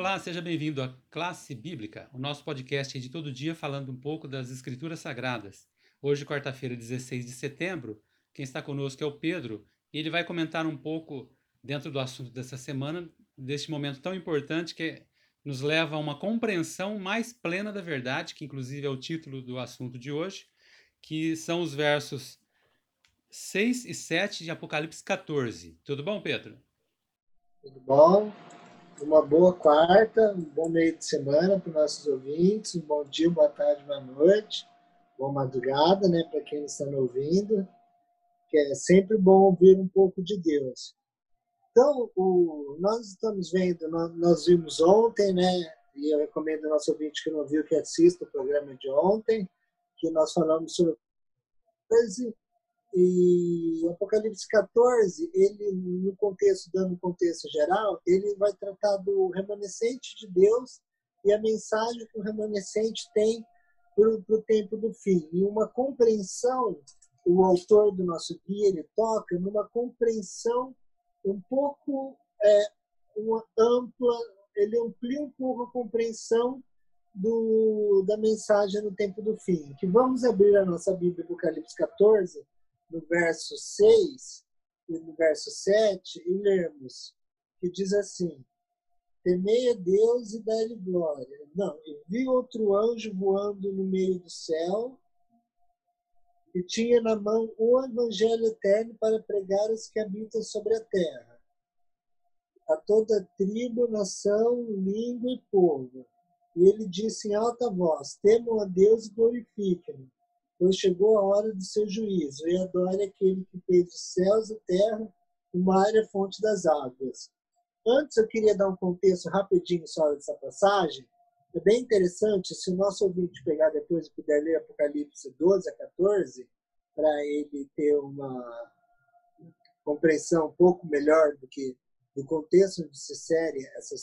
Olá, seja bem-vindo à Classe Bíblica, o nosso podcast de todo dia falando um pouco das Escrituras Sagradas. Hoje, quarta-feira, 16 de setembro, quem está conosco é o Pedro e ele vai comentar um pouco dentro do assunto dessa semana, deste momento tão importante que nos leva a uma compreensão mais plena da verdade, que inclusive é o título do assunto de hoje, que são os versos 6 e 7 de Apocalipse 14. Tudo bom, Pedro? Tudo bom? Uma boa quarta, um bom meio de semana para os nossos ouvintes, um bom dia, boa tarde, boa noite, boa madrugada, né, para quem está me ouvindo, que é sempre bom ouvir um pouco de Deus. Então, o, nós estamos vendo, nós, nós, vimos ontem, né, e eu recomendo ao nosso ouvinte que não viu que assista o programa de ontem, que nós falamos sobre e Apocalipse 14, ele no contexto, dando um contexto geral, ele vai tratar do remanescente de Deus e a mensagem que o remanescente tem para o tempo do fim. E uma compreensão, o autor do nosso guia, ele toca numa compreensão um pouco é, uma ampla, ele amplia um pouco a compreensão do, da mensagem no tempo do fim. Que vamos abrir a nossa Bíblia, Apocalipse 14, no verso 6 e no verso 7 e lermos, que diz assim: Temei a Deus e dá-lhe glória. Não, eu vi outro anjo voando no meio do céu e tinha na mão o evangelho eterno para pregar os que habitam sobre a terra, a toda tribo, nação, língua e povo. E ele disse em alta voz: Temam a Deus e glorifiquem-no pois chegou a hora do seu juízo, e adore aquele que fez os céus e terra, o mar e a fonte das águas. Antes eu queria dar um contexto rapidinho só dessa passagem. É bem interessante, se o nosso ouvinte pegar depois e puder ler Apocalipse 12 a 14, para ele ter uma compreensão um pouco melhor do que do contexto onde se insere essa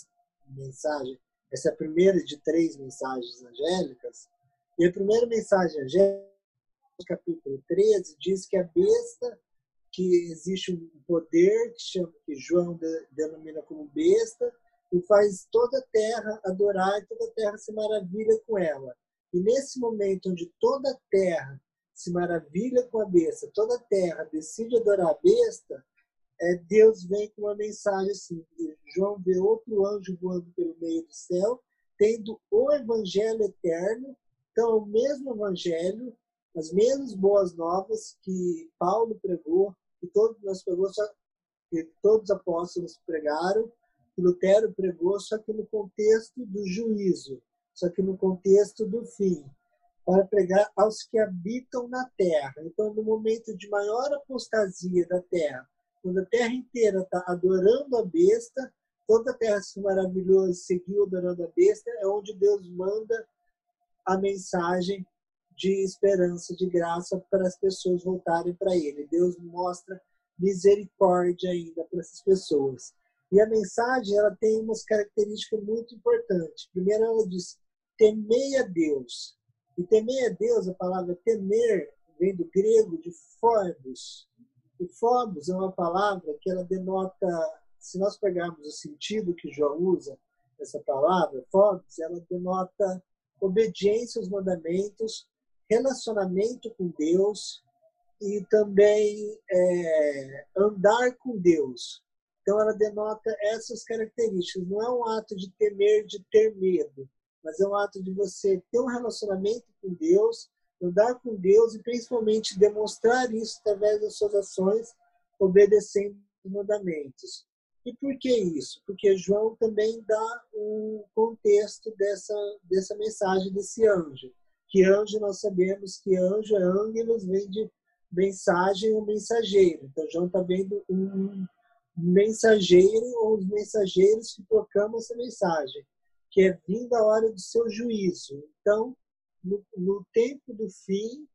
mensagem, essa primeira de três mensagens angélicas. E a primeira mensagem angélica capítulo 13, diz que a besta, que existe um poder que, chama, que João de, denomina como besta, e faz toda a terra adorar e toda a terra se maravilha com ela. E nesse momento onde toda a terra se maravilha com a besta, toda a terra decide adorar a besta, é, Deus vem com uma mensagem assim: João vê outro anjo voando pelo meio do céu, tendo o evangelho eterno. Então, o mesmo evangelho, as mesmas boas novas que Paulo pregou, que todos nós pregou, que todos os apóstolos pregaram, que Lutero pregou, só que no contexto do juízo, só que no contexto do fim, para pregar aos que habitam na terra. Então, no momento de maior apostasia da terra, quando a terra inteira está adorando a besta, toda a terra se maravilhou e seguiu adorando a besta, é onde Deus manda a mensagem de esperança, de graça para as pessoas voltarem para Ele. Deus mostra misericórdia ainda para essas pessoas. E a mensagem ela tem umas características muito importantes. Primeiro, ela diz: temei a Deus. E temer a Deus, a palavra temer vem do grego de phobos. E phobos é uma palavra que ela denota, se nós pegarmos o sentido que João usa essa palavra, phobos, ela denota obediência aos mandamentos relacionamento com Deus e também é, andar com Deus. Então, ela denota essas características. Não é um ato de temer, de ter medo, mas é um ato de você ter um relacionamento com Deus, andar com Deus e principalmente demonstrar isso através das suas ações, obedecendo os mandamentos. E por que isso? Porque João também dá um contexto dessa, dessa mensagem desse anjo que anjo nós sabemos que anjo é ângelos, vem de mensagem ou mensageiro. Então, João está vendo um mensageiro ou os mensageiros que proclamam essa mensagem, que é vinda a hora do seu juízo. Então, no, no tempo do fim,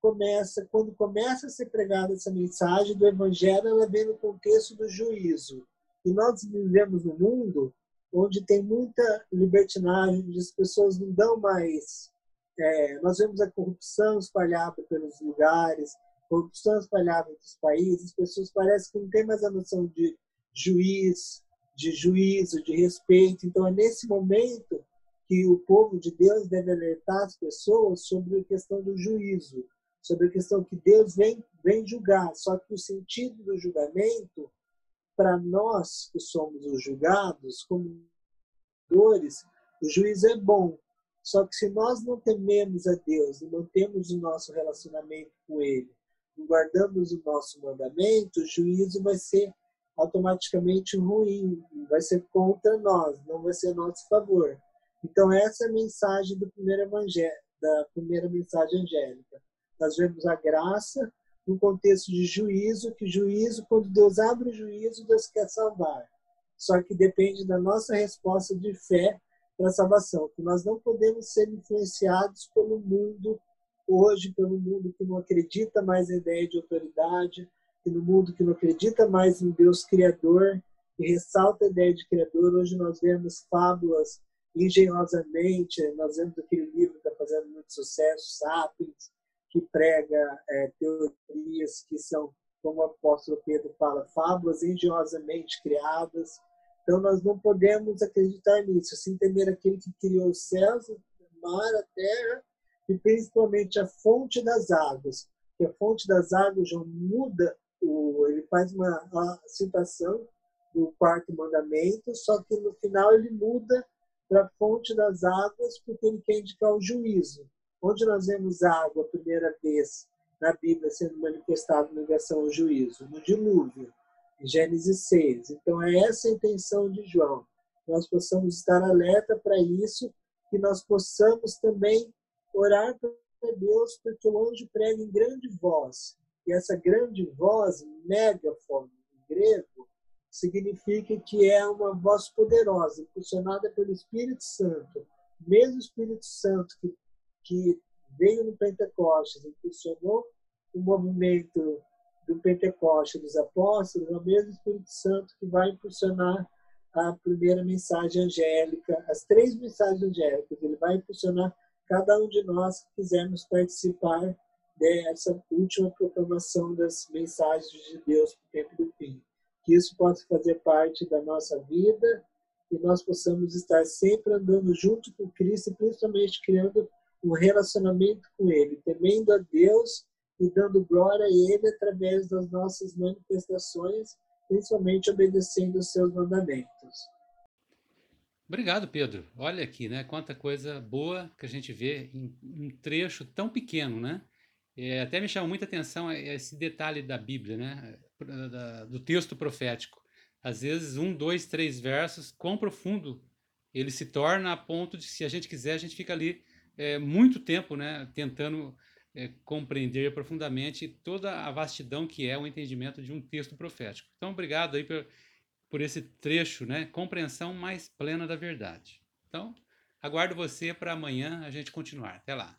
começa quando começa a ser pregada essa mensagem do evangelho, ela vem no contexto do juízo. E nós vivemos num mundo onde tem muita libertinagem, onde as pessoas não dão mais é, nós vemos a corrupção espalhada pelos lugares, corrupção espalhada entre os países, as pessoas parecem que não têm mais a noção de juiz, de juízo, de respeito. Então, é nesse momento que o povo de Deus deve alertar as pessoas sobre a questão do juízo, sobre a questão que Deus vem, vem julgar. Só que o sentido do julgamento, para nós que somos os julgados, como dores, o juízo é bom. Só que se nós não tememos a Deus e mantemos o nosso relacionamento com Ele, e guardamos o nosso mandamento, o juízo vai ser automaticamente ruim, vai ser contra nós, não vai ser a nosso favor. Então essa é a mensagem do primeiro evangelho, da primeira mensagem angélica. Nós vemos a graça no contexto de juízo, que juízo, quando Deus abre o juízo, Deus quer salvar. Só que depende da nossa resposta de fé para a salvação, que nós não podemos ser influenciados pelo mundo hoje, pelo mundo que não acredita mais na ideia de autoridade, no mundo que não acredita mais em Deus Criador, que ressalta a ideia de Criador. Hoje nós vemos fábulas engenhosamente, nós vemos aquele livro que está fazendo muito sucesso, Sapiens, que prega é, teorias que são, como o apóstolo Pedro fala, fábulas engenhosamente criadas. Então nós não podemos acreditar nisso, sem temer aquele que criou os céus, o mar, a terra e principalmente a fonte das águas. Que a fonte das águas já muda, o, ele faz uma, citação do quarto mandamento, só que no final ele muda para a fonte das águas, porque ele quer indicar o juízo. Onde nós vemos água a primeira vez na Bíblia sendo manifestado em ligação ao juízo? No dilúvio, Gênesis 6. Então é essa a intenção de João. Nós possamos estar alerta para isso, que nós possamos também orar para Deus, porque o anjo prega em grande voz. E essa grande voz, megaphone, em grego, significa que é uma voz poderosa, impulsionada pelo Espírito Santo. Mesmo o Espírito Santo que, que veio no Pentecostes, impulsionou o movimento do Pentecostes dos apóstolos, é o mesmo Espírito Santo que vai impulsionar a primeira mensagem angélica, as três mensagens angélicas. Ele vai impulsionar cada um de nós que quisermos participar dessa última proclamação das mensagens de Deus para o tempo do fim. Que isso possa fazer parte da nossa vida e nós possamos estar sempre andando junto com Cristo e principalmente criando um relacionamento com Ele, temendo a Deus e dando glória a Ele através das nossas manifestações, principalmente obedecendo os seus mandamentos. Obrigado, Pedro. Olha aqui, né? Quanta coisa boa que a gente vê em um trecho tão pequeno, né? É, até me chama muita atenção esse detalhe da Bíblia, né? do texto profético. Às vezes, um, dois, três versos, quão profundo ele se torna a ponto de, se a gente quiser, a gente fica ali é, muito tempo, né? Tentando é, compreender profundamente toda a vastidão que é o entendimento de um texto profético. Então, obrigado aí por por esse trecho, né? Compreensão mais plena da verdade. Então, aguardo você para amanhã a gente continuar. Até lá.